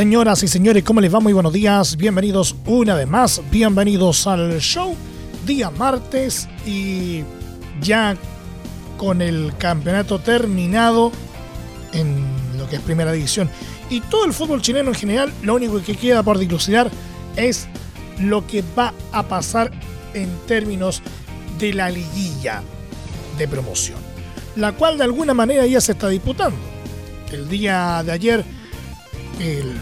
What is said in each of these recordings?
Señoras y señores, ¿cómo les va? Muy buenos días. Bienvenidos una vez más. Bienvenidos al show. Día martes y ya con el campeonato terminado en lo que es primera división y todo el fútbol chileno en general, lo único que queda por dilucidar es lo que va a pasar en términos de la liguilla de promoción, la cual de alguna manera ya se está disputando. El día de ayer el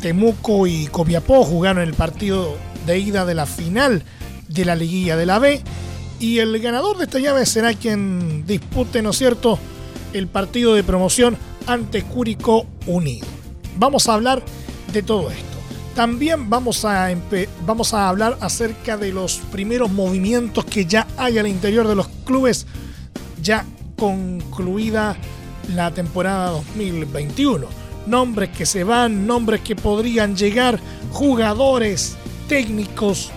Temuco y Copiapó jugaron el partido de ida de la final de la liguilla de la B y el ganador de esta llave será quien dispute, ¿no es cierto?, el partido de promoción ante Curicó Unido. Vamos a hablar de todo esto. También vamos a, vamos a hablar acerca de los primeros movimientos que ya hay al interior de los clubes, ya concluida la temporada 2021 nombres que se van, nombres que podrían llegar, jugadores, técnicos,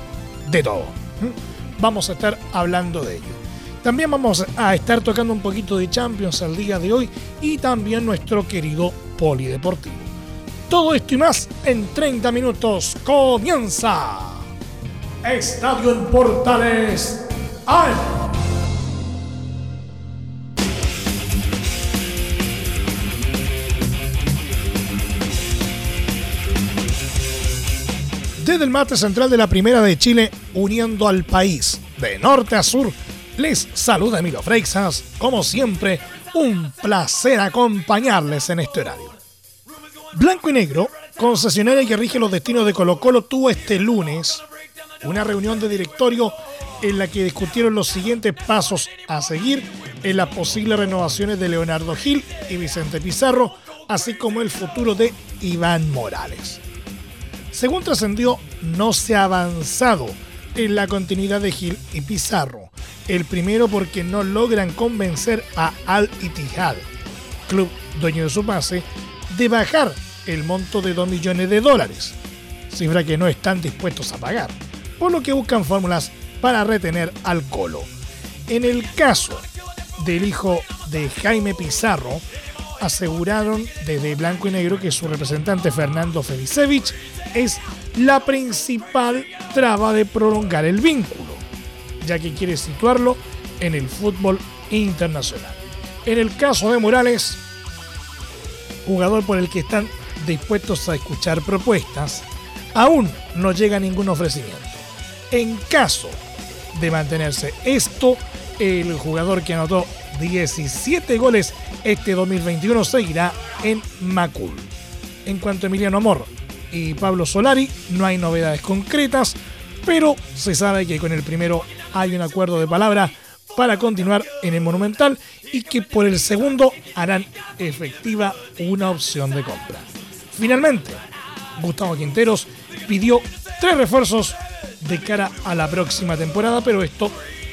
de todo. ¿Mm? Vamos a estar hablando de ello. También vamos a estar tocando un poquito de Champions al día de hoy y también nuestro querido Polideportivo. Todo esto y más en 30 minutos comienza. Estadio en Portales. ¡Ay! Desde el mate central de la Primera de Chile, uniendo al país de norte a sur, les saluda Emilio Freixas. Como siempre, un placer acompañarles en este horario. Blanco y Negro, concesionaria que rige los destinos de Colo Colo, tuvo este lunes una reunión de directorio en la que discutieron los siguientes pasos a seguir en las posibles renovaciones de Leonardo Gil y Vicente Pizarro, así como el futuro de Iván Morales. Según trascendió, no se ha avanzado en la continuidad de Gil y Pizarro. El primero porque no logran convencer a Al Ittihad, club dueño de su pase, de bajar el monto de 2 millones de dólares, cifra que no están dispuestos a pagar, por lo que buscan fórmulas para retener al Colo. En el caso del hijo de Jaime Pizarro, aseguraron desde Blanco y Negro que su representante Fernando Felicevich es la principal traba de prolongar el vínculo, ya que quiere situarlo en el fútbol internacional. En el caso de Morales, jugador por el que están dispuestos a escuchar propuestas, aún no llega ningún ofrecimiento. En caso de mantenerse esto, el jugador que anotó 17 goles este 2021 seguirá en Macul. En cuanto a Emiliano Amor y Pablo Solari, no hay novedades concretas, pero se sabe que con el primero hay un acuerdo de palabra para continuar en el Monumental y que por el segundo harán efectiva una opción de compra. Finalmente, Gustavo Quinteros pidió tres refuerzos de cara a la próxima temporada, pero esto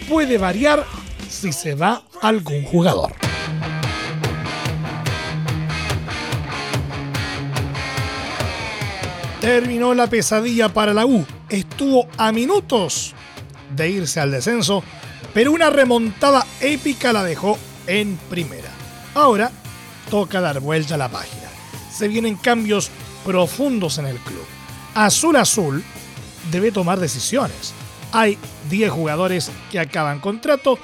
puede variar si se va algún jugador. Terminó la pesadilla para la U. Estuvo a minutos de irse al descenso, pero una remontada épica la dejó en primera. Ahora toca dar vuelta a la página. Se vienen cambios profundos en el club. Azul Azul debe tomar decisiones. Hay 10 jugadores que acaban contrato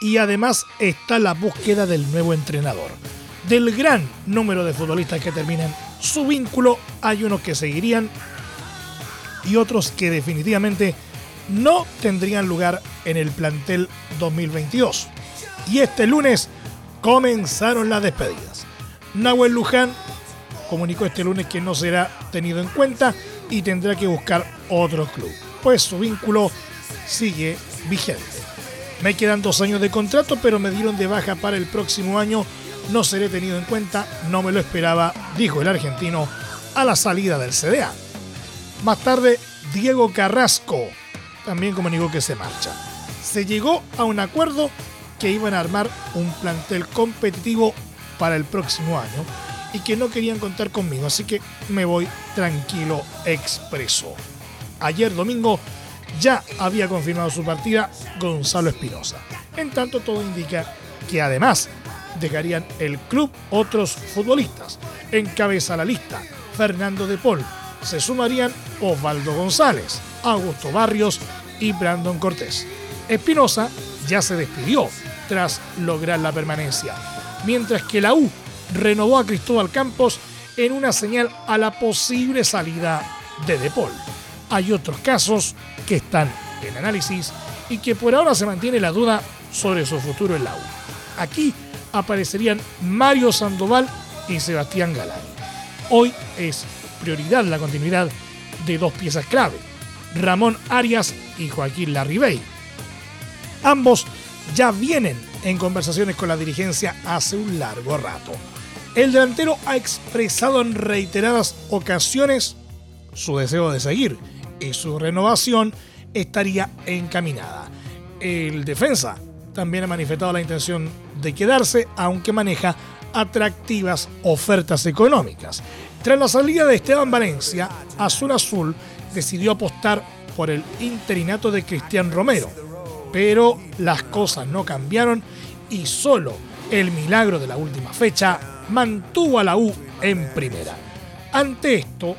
y además está la búsqueda del nuevo entrenador. Del gran número de futbolistas que terminan su vínculo, hay unos que seguirían y otros que definitivamente no tendrían lugar en el plantel 2022. Y este lunes comenzaron las despedidas. Nahuel Luján comunicó este lunes que no será tenido en cuenta y tendrá que buscar otro club, pues su vínculo sigue vigente. Me quedan dos años de contrato, pero me dieron de baja para el próximo año no seré tenido en cuenta, no me lo esperaba, dijo el argentino a la salida del CDA. Más tarde, Diego Carrasco también comunicó que se marcha. Se llegó a un acuerdo que iban a armar un plantel competitivo para el próximo año y que no querían contar conmigo, así que me voy tranquilo, expreso. Ayer domingo ya había confirmado su partida Gonzalo Espinosa. En tanto, todo indica que además dejarían el club otros futbolistas. Encabeza la lista Fernando de Paul. Se sumarían Osvaldo González, Augusto Barrios y Brandon Cortés. Espinosa ya se despidió tras lograr la permanencia, mientras que la U renovó a Cristóbal Campos en una señal a la posible salida de De Paul. Hay otros casos que están en análisis y que por ahora se mantiene la duda sobre su futuro en la U. Aquí aparecerían Mario Sandoval y Sebastián Galán. Hoy es prioridad la continuidad de dos piezas clave, Ramón Arias y Joaquín Larribey. Ambos ya vienen en conversaciones con la dirigencia hace un largo rato. El delantero ha expresado en reiteradas ocasiones su deseo de seguir y su renovación estaría encaminada. El defensa también ha manifestado la intención de quedarse, aunque maneja atractivas ofertas económicas. Tras la salida de Esteban Valencia, Azul Azul decidió apostar por el interinato de Cristian Romero, pero las cosas no cambiaron y solo el milagro de la última fecha mantuvo a la U en primera. Ante esto,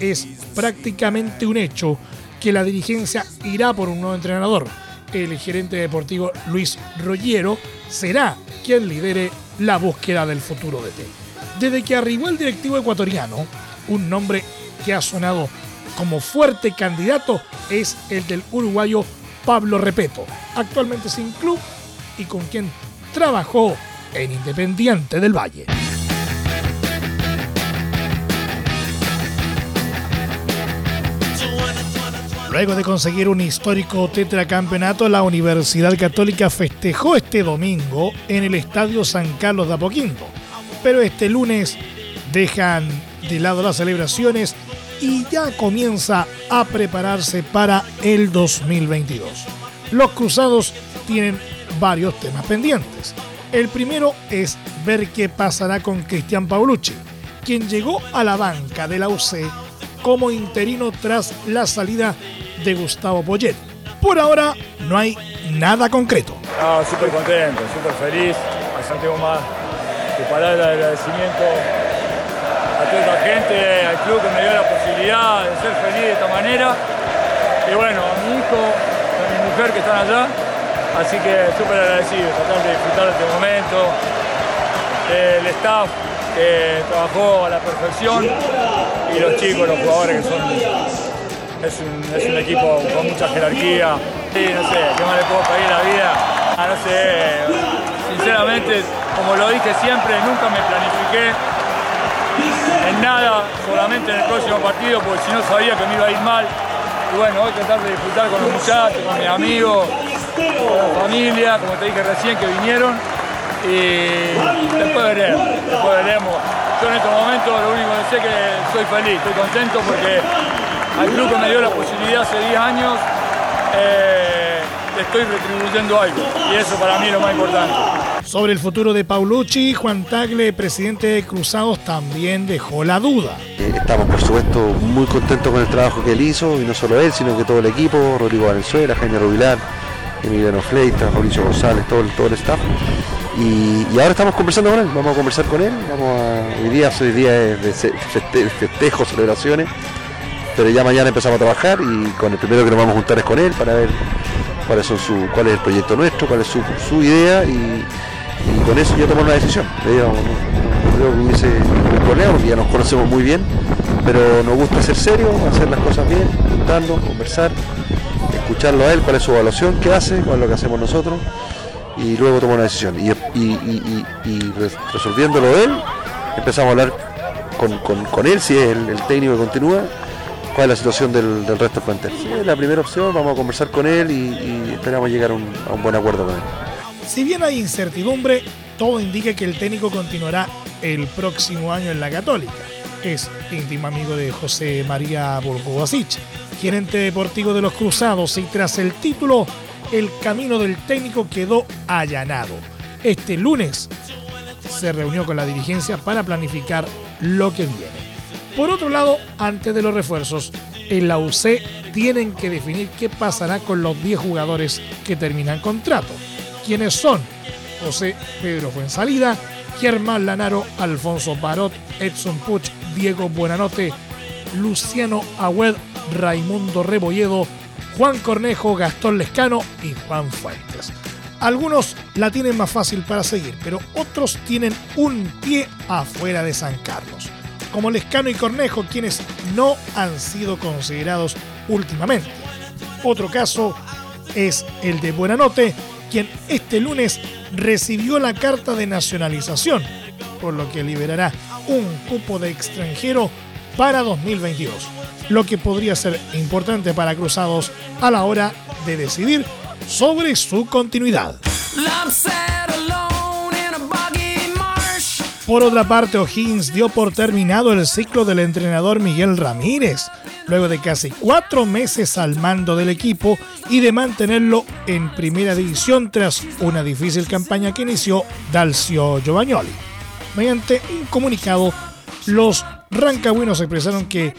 es prácticamente un hecho que la dirigencia irá por un nuevo entrenador. El gerente deportivo Luis Rollero será quien lidere la búsqueda del futuro de T. Desde que arribó el directivo ecuatoriano, un nombre que ha sonado como fuerte candidato es el del uruguayo Pablo Repeto, actualmente sin club y con quien trabajó en Independiente del Valle. Luego de conseguir un histórico tetracampeonato, la Universidad Católica festejó este domingo en el Estadio San Carlos de Apoquindo. Pero este lunes dejan de lado las celebraciones y ya comienza a prepararse para el 2022. Los cruzados tienen varios temas pendientes. El primero es ver qué pasará con Cristian Paulucci, quien llegó a la banca de la UC como interino tras la salida de Gustavo Poyet. Por ahora no hay nada concreto. Ah, súper contento, súper feliz. No tengo más que palabras de agradecimiento a toda la gente, al club que me dio la posibilidad de ser feliz de esta manera. Y bueno, a mi hijo, a mi mujer que están allá. Así que súper agradecido, tratar de disfrutar de este momento. El staff que trabajó a la perfección y los chicos, los jugadores que son es un, equipo con mucha jerarquía. Sí, no sé, ¿qué más le puedo pedir a la vida? Ah, no sé, sinceramente, como lo dije siempre, nunca me planifiqué en nada, solamente en el próximo partido, porque si no sabía que me iba a ir mal. Y bueno, voy a tratar de disfrutar con los muchachos, con mis amigos, con la familia, como te dije recién, que vinieron. Y después veremos, después veremos. Yo en estos momentos lo único que sé es que soy feliz, estoy contento porque al club que me dio la posibilidad hace 10 años, eh, le estoy retribuyendo algo. Y eso para mí es lo más importante. Sobre el futuro de Paulucci, Juan Tagle, presidente de Cruzados, también dejó la duda. Eh, estamos, por supuesto, muy contentos con el trabajo que él hizo, y no solo él, sino que todo el equipo, Rodrigo Valenzuela, Jaime Rubilar, Emiliano Fleita, Mauricio González, todo el, todo el staff. Y, ahora estamos conversando con él, vamos a conversar con él, vamos a, hoy día, hoy día de festejos, celebraciones, pero ya mañana empezamos a trabajar y con el primero que nos vamos a juntar es con él para ver cuál es, el proyecto nuestro, cuál es su, idea y, con eso ya tomamos una decisión. Ya nos conocemos muy bien, pero nos gusta ser serio, hacer las cosas bien, juntarnos, conversar, escucharlo a él, cuál es su evaluación, qué hace, cuál es lo que hacemos nosotros y luego tomar una decisión. Y, resolviéndolo él, empezamos a hablar con, él, si es el técnico que continúa, cuál es la situación del, resto del plantel. es la primera opción, vamos a conversar con él y, esperamos llegar a un, buen acuerdo con él. Si bien hay incertidumbre, todo indica que el técnico continuará el próximo año en la Católica. Es íntimo amigo de José María Burgovasic, gerente deportivo de los Cruzados, y tras el título, el camino del técnico quedó allanado. Este lunes se reunió con la dirigencia para planificar lo que viene. Por otro lado, antes de los refuerzos, en la UC tienen que definir qué pasará con los 10 jugadores que terminan contrato. ¿Quiénes son? José Pedro Fuensalida, Germán Lanaro, Alfonso Barot, Edson Puch, Diego Buenanote, Luciano Agüed, Raimundo Rebolledo, Juan Cornejo, Gastón Lescano y Juan Fuentes. Algunos la tienen más fácil para seguir, pero otros tienen un pie afuera de San Carlos, como Lescano y Cornejo, quienes no han sido considerados últimamente. Otro caso es el de Buenanote, quien este lunes recibió la carta de nacionalización, por lo que liberará un cupo de extranjero para 2022, lo que podría ser importante para Cruzados a la hora de decidir sobre su continuidad. Por otra parte, O'Higgins dio por terminado el ciclo del entrenador Miguel Ramírez, luego de casi cuatro meses al mando del equipo y de mantenerlo en primera división tras una difícil campaña que inició Dalcio Giovagnoli. Mediante un comunicado, los rancagüinos expresaron que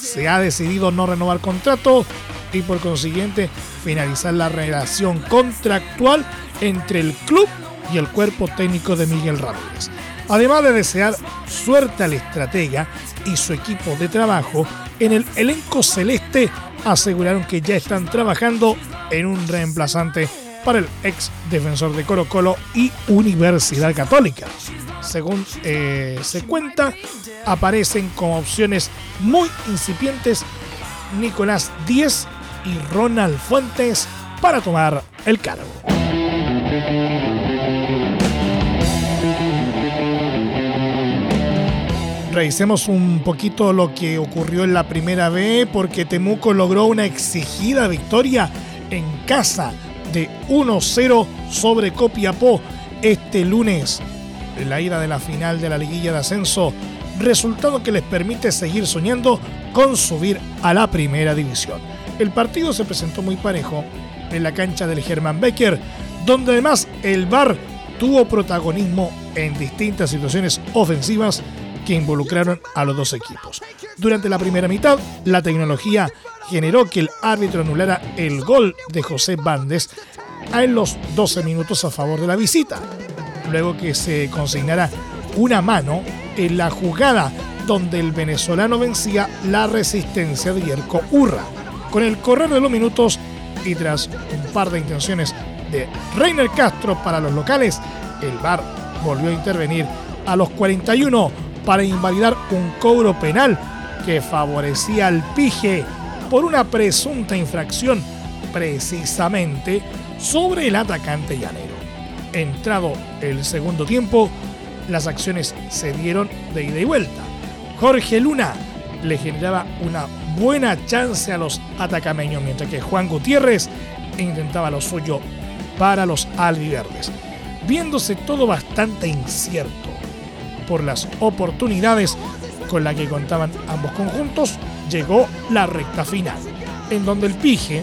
se ha decidido no renovar contrato y por consiguiente finalizar la relación contractual entre el club y el cuerpo técnico de Miguel Ramírez. Además de desear suerte al estratega y su equipo de trabajo, en el elenco celeste aseguraron que ya están trabajando en un reemplazante para el ex defensor de Colo Colo y Universidad Católica. Según eh, se cuenta, aparecen como opciones muy incipientes Nicolás Díez y Ronald Fuentes para tomar el cargo. Revisemos un poquito lo que ocurrió en la primera B porque Temuco logró una exigida victoria en casa de 1-0 sobre Copiapó este lunes en la ida de la final de la liguilla de ascenso, resultado que les permite seguir soñando con subir a la primera división. El partido se presentó muy parejo en la cancha del Germán Becker, donde además el VAR tuvo protagonismo en distintas situaciones ofensivas que involucraron a los dos equipos. Durante la primera mitad, la tecnología generó que el árbitro anulara el gol de José Bandes en los 12 minutos a favor de la visita, luego que se consignara una mano en la jugada donde el venezolano vencía la resistencia de Yerko Urra. Con el correr de los minutos y tras un par de intenciones de Reiner Castro para los locales, el VAR volvió a intervenir a los 41 para invalidar un cobro penal que favorecía al Pige por una presunta infracción precisamente sobre el atacante llanero. Entrado el segundo tiempo, las acciones se dieron de ida y vuelta. Jorge Luna le generaba una buena chance a los atacameños, mientras que Juan Gutiérrez intentaba lo suyo para los albiverdes. Viéndose todo bastante incierto por las oportunidades con las que contaban ambos conjuntos, llegó la recta final, en donde el Pige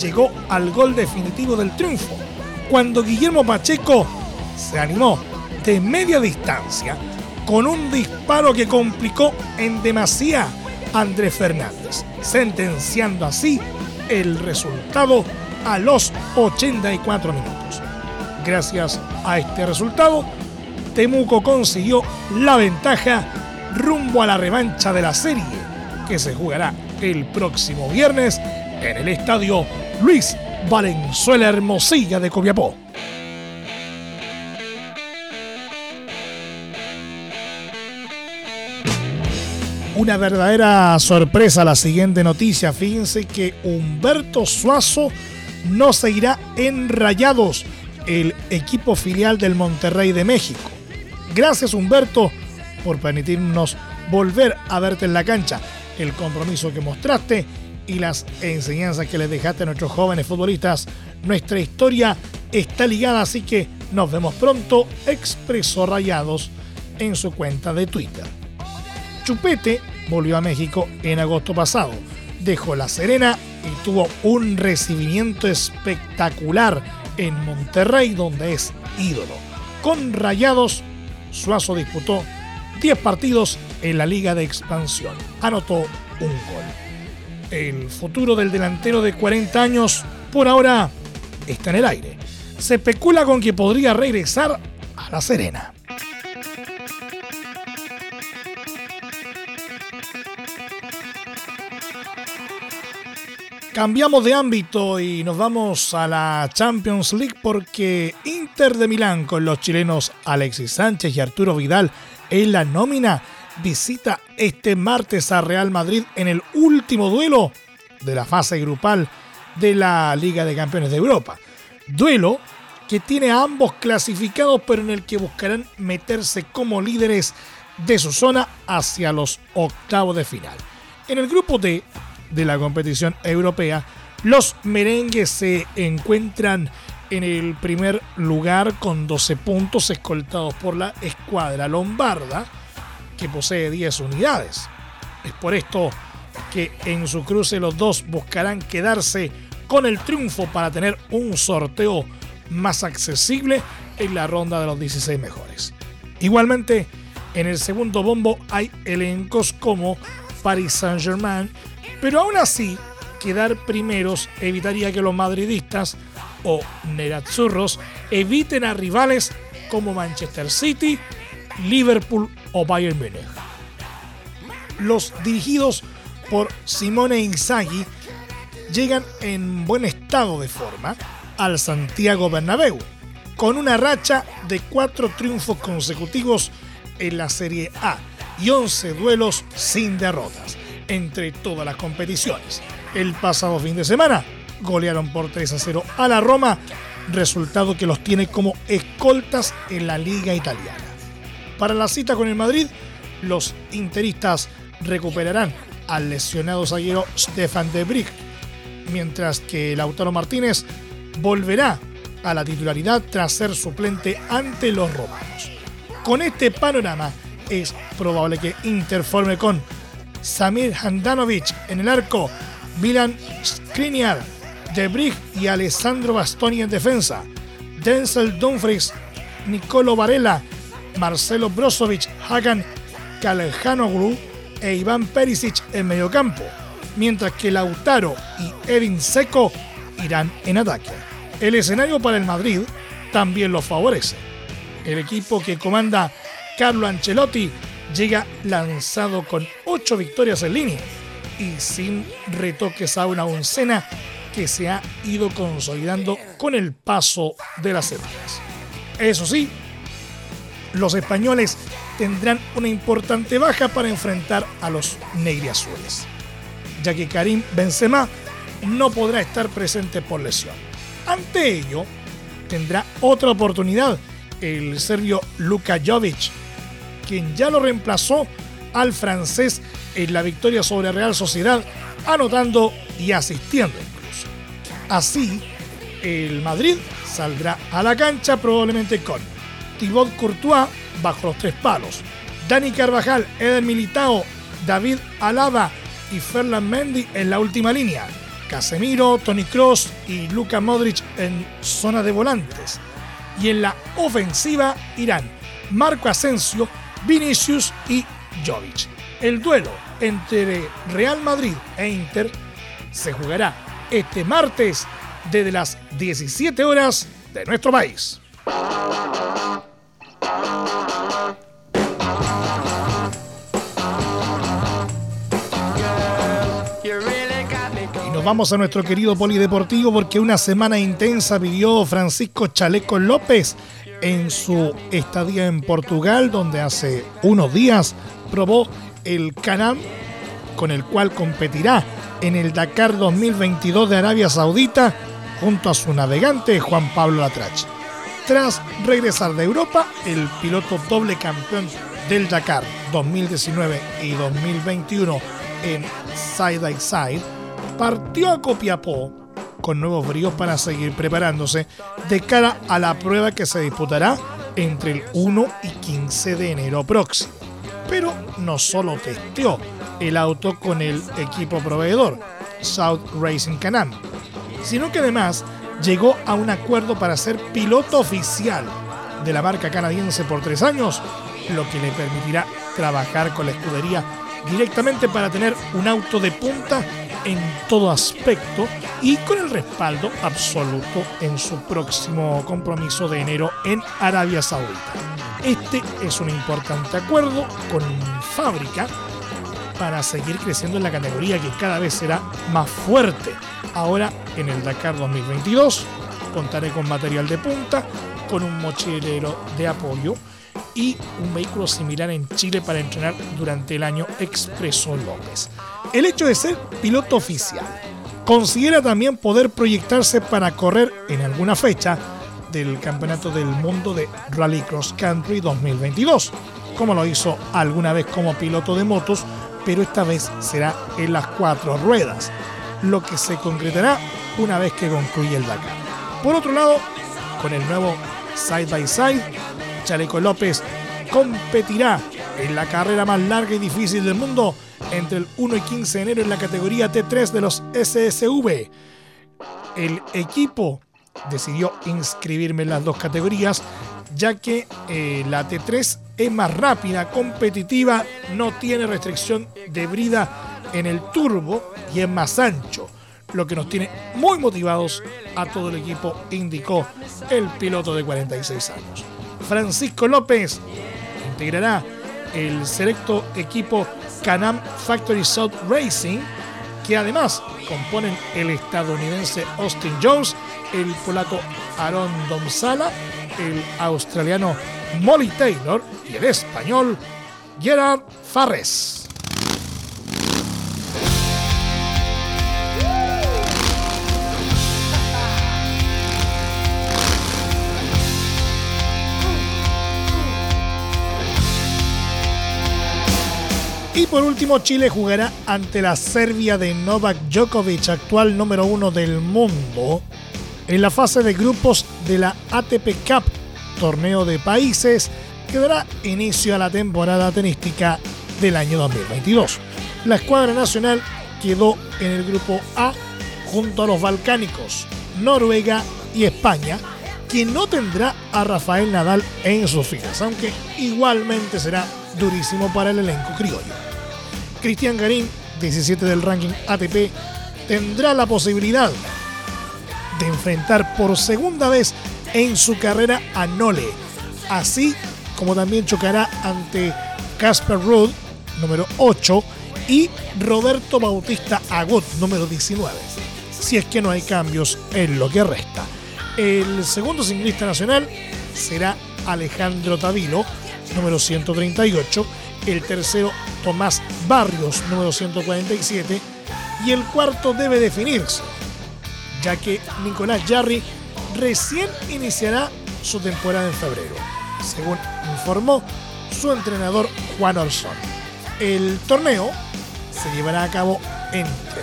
llegó al gol definitivo del triunfo, cuando Guillermo Pacheco se animó de media distancia con un disparo que complicó en demasía Andrés Fernández, sentenciando así el resultado a los 84 minutos. Gracias a este resultado, Temuco consiguió la ventaja rumbo a la revancha de la serie, que se jugará el próximo viernes en el estadio Luis Valenzuela Hermosilla de Copiapó. Una verdadera sorpresa la siguiente noticia. Fíjense que Humberto Suazo no seguirá en Rayados, el equipo filial del Monterrey de México. Gracias Humberto por permitirnos volver a verte en la cancha, el compromiso que mostraste y las enseñanzas que les dejaste a nuestros jóvenes futbolistas. Nuestra historia está ligada, así que Nos vemos pronto, expresó Rayados en su cuenta de Twitter. Chupete volvió a México en agosto pasado. Dejó La Serena y tuvo un recibimiento espectacular en Monterrey, donde es ídolo. Con Rayados, Suazo disputó 10 partidos en la Liga de Expansión. Anotó un gol. El futuro del delantero de 40 años, por ahora, está en el aire. Se especula con que podría regresar a La Serena. Cambiamos de ámbito y nos vamos a la Champions League porque Inter de Milán con los chilenos Alexis Sánchez y Arturo Vidal en la nómina visita este martes a Real Madrid en el último duelo de la fase grupal de la Liga de Campeones de Europa. Duelo que tiene a ambos clasificados pero en el que buscarán meterse como líderes de su zona hacia los octavos de final. En el grupo D de la competición europea, los merengues se encuentran en el primer lugar con 12 puntos escoltados por la escuadra lombarda, que posee 10 unidades. Es por esto que en su cruce los dos buscarán quedarse con el triunfo para tener un sorteo más accesible en la ronda de los 16 mejores. Igualmente, en el segundo bombo hay elencos como Paris Saint-Germain, pero aún así, quedar primeros evitaría que los madridistas o Nerazzurros eviten a rivales como Manchester City, Liverpool o Bayern Múnich. Los dirigidos por Simone Inzaghi llegan en buen estado de forma al Santiago Bernabéu, con una racha de cuatro triunfos consecutivos en la Serie A y 11 duelos sin derrotas entre todas las competiciones. El pasado fin de semana golearon por 3 a 0 a la Roma, resultado que los tiene como escoltas en la liga italiana. Para la cita con el Madrid, los interistas recuperarán al lesionado zaguero Stefan de Brick, mientras que Lautaro Martínez volverá a la titularidad tras ser suplente ante los romanos. Con este panorama es probable que Inter forme con Samir Handanovic en el arco, Milan Skriniar, De y Alessandro Bastoni en defensa, Denzel Dumfries, Nicolo Varela, Marcelo Brozovic, Hagan Kaljanoglu e Iván Perisic en mediocampo, mientras que Lautaro y Edin Seco irán en ataque. El escenario para el Madrid también lo favorece. El equipo que comanda Carlo Ancelotti llega lanzado con 8 victorias en línea y sin retoques a una oncena que se ha ido consolidando con el paso de las semanas. Eso sí, los españoles tendrán una importante baja para enfrentar a los negriazules, ya que Karim Benzema no podrá estar presente por lesión. Ante ello, tendrá otra oportunidad el serbio Luka Jovic, quien ya lo reemplazó al francés en la victoria sobre Real Sociedad, anotando y asistiendo incluso. Así, el Madrid saldrá a la cancha probablemente con Thibaut Courtois bajo los tres palos, Dani Carvajal, Eder Militao, David Alaba y Ferland Mendy en la última línea, Casemiro, Tony Cross y Luka Modric en zona de volantes. Y en la ofensiva irán Marco Asensio, Vinicius y Jovic. El duelo entre Real Madrid e Inter se jugará este martes desde las 17 horas de nuestro país. Vamos a nuestro querido polideportivo porque una semana intensa vivió Francisco Chaleco López en su estadía en Portugal, donde hace unos días probó el Canam, con el cual competirá en el Dakar 2022 de Arabia Saudita junto a su navegante Juan Pablo Latrache. Tras regresar de Europa, el piloto doble campeón del Dakar 2019 y 2021 en Side by Side partió a Copiapó con nuevos bríos para seguir preparándose de cara a la prueba que se disputará entre el 1 y 15 de enero próximo. Pero no solo testeó el auto con el equipo proveedor, South Racing Canam, sino que además llegó a un acuerdo para ser piloto oficial de la marca canadiense por tres años, lo que le permitirá trabajar con la escudería directamente para tener un auto de punta en todo aspecto y con el respaldo absoluto en su próximo compromiso de enero en Arabia Saudita. Este es un importante acuerdo con fábrica para seguir creciendo en la categoría que cada vez será más fuerte. Ahora en el Dakar 2022 contaré con material de punta, con un mochilero de apoyo y un vehículo similar en Chile para entrenar durante el año Expreso López. El hecho de ser piloto oficial considera también poder proyectarse para correr en alguna fecha del Campeonato del Mundo de Rally Cross Country 2022, como lo hizo alguna vez como piloto de motos, pero esta vez será en las cuatro ruedas, lo que se concretará una vez que concluya el Dakar. Por otro lado, con el nuevo Side by Side, Chaleco López competirá en la carrera más larga y difícil del mundo entre el 1 y 15 de enero en la categoría T3 de los SSV. El equipo decidió inscribirme en las dos categorías ya que eh, la T3 es más rápida, competitiva, no tiene restricción de brida en el turbo y es más ancho, lo que nos tiene muy motivados a todo el equipo, indicó el piloto de 46 años. Francisco López integrará el selecto equipo Canam Factory South Racing, que además componen el estadounidense Austin Jones, el polaco Aaron Domsala, el australiano Molly Taylor y el español Gerard Farres. Y por último, Chile jugará ante la Serbia de Novak Djokovic, actual número uno del mundo, en la fase de grupos de la ATP Cup, torneo de países que dará inicio a la temporada tenística del año 2022. La escuadra nacional quedó en el grupo A junto a los balcánicos, Noruega y España, quien no tendrá a Rafael Nadal en sus filas, aunque igualmente será durísimo para el elenco criollo. Cristian Garín, 17 del ranking ATP, tendrá la posibilidad de enfrentar por segunda vez en su carrera a Nole, así como también chocará ante Casper Ruud, número 8, y Roberto Bautista Agut, número 19, si es que no hay cambios en lo que resta. El segundo singlista nacional será Alejandro Tavilo, número 138, el tercero Tomás Barrios, número 147, y el cuarto debe definirse, ya que Nicolás Jarry recién iniciará su temporada en febrero, según informó su entrenador Juan Orsón. El torneo se llevará a cabo entre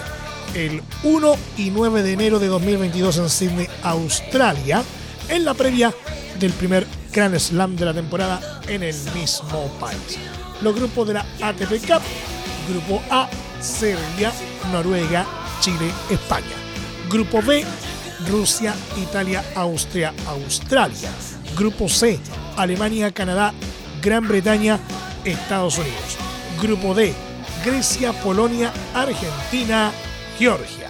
el 1 y 9 de enero de 2022 en Sydney, Australia, en la previa del primer Grand Slam de la temporada en el mismo país los grupos de la ATP Cup. Grupo A, Serbia, Noruega, Chile, España. Grupo B, Rusia, Italia, Austria, Australia. Grupo C, Alemania, Canadá, Gran Bretaña, Estados Unidos. Grupo D, Grecia, Polonia, Argentina, Georgia.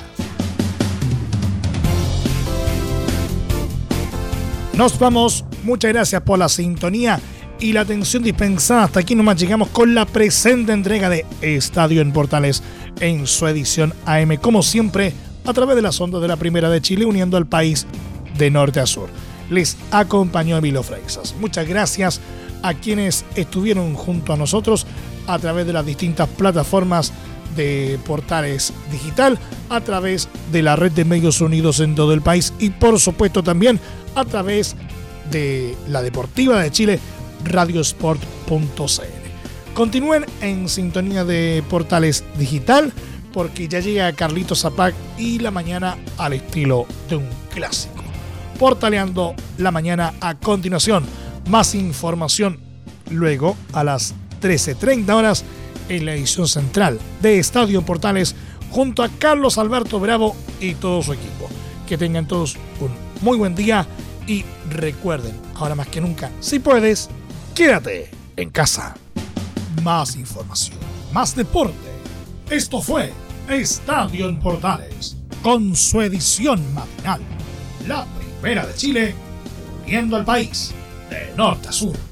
Nos vamos. Muchas gracias por la sintonía y la atención dispensada. Hasta aquí nomás llegamos con la presente entrega de Estadio en Portales en su edición AM, como siempre, a través de las ondas de la Primera de Chile, uniendo al país de norte a sur. Les acompañó Emilio Freixas. Muchas gracias a quienes estuvieron junto a nosotros a través de las distintas plataformas de portales digital, a través de la red de medios unidos en todo el país y por supuesto también a través de la Deportiva de Chile radiosport.cl. Continúen en sintonía de Portales Digital porque ya llega Carlito Zapac y la mañana al estilo de un clásico. Portaleando la mañana a continuación. Más información luego a las 13.30 horas en la edición central de Estadio Portales junto a Carlos Alberto Bravo y todo su equipo. Que tengan todos un muy buen día y recuerden, ahora más que nunca, si puedes, quédate en casa. Más información, más deporte. Esto fue Estadio en Portales, con su edición matinal. La primera de Chile, viendo al país de norte a sur.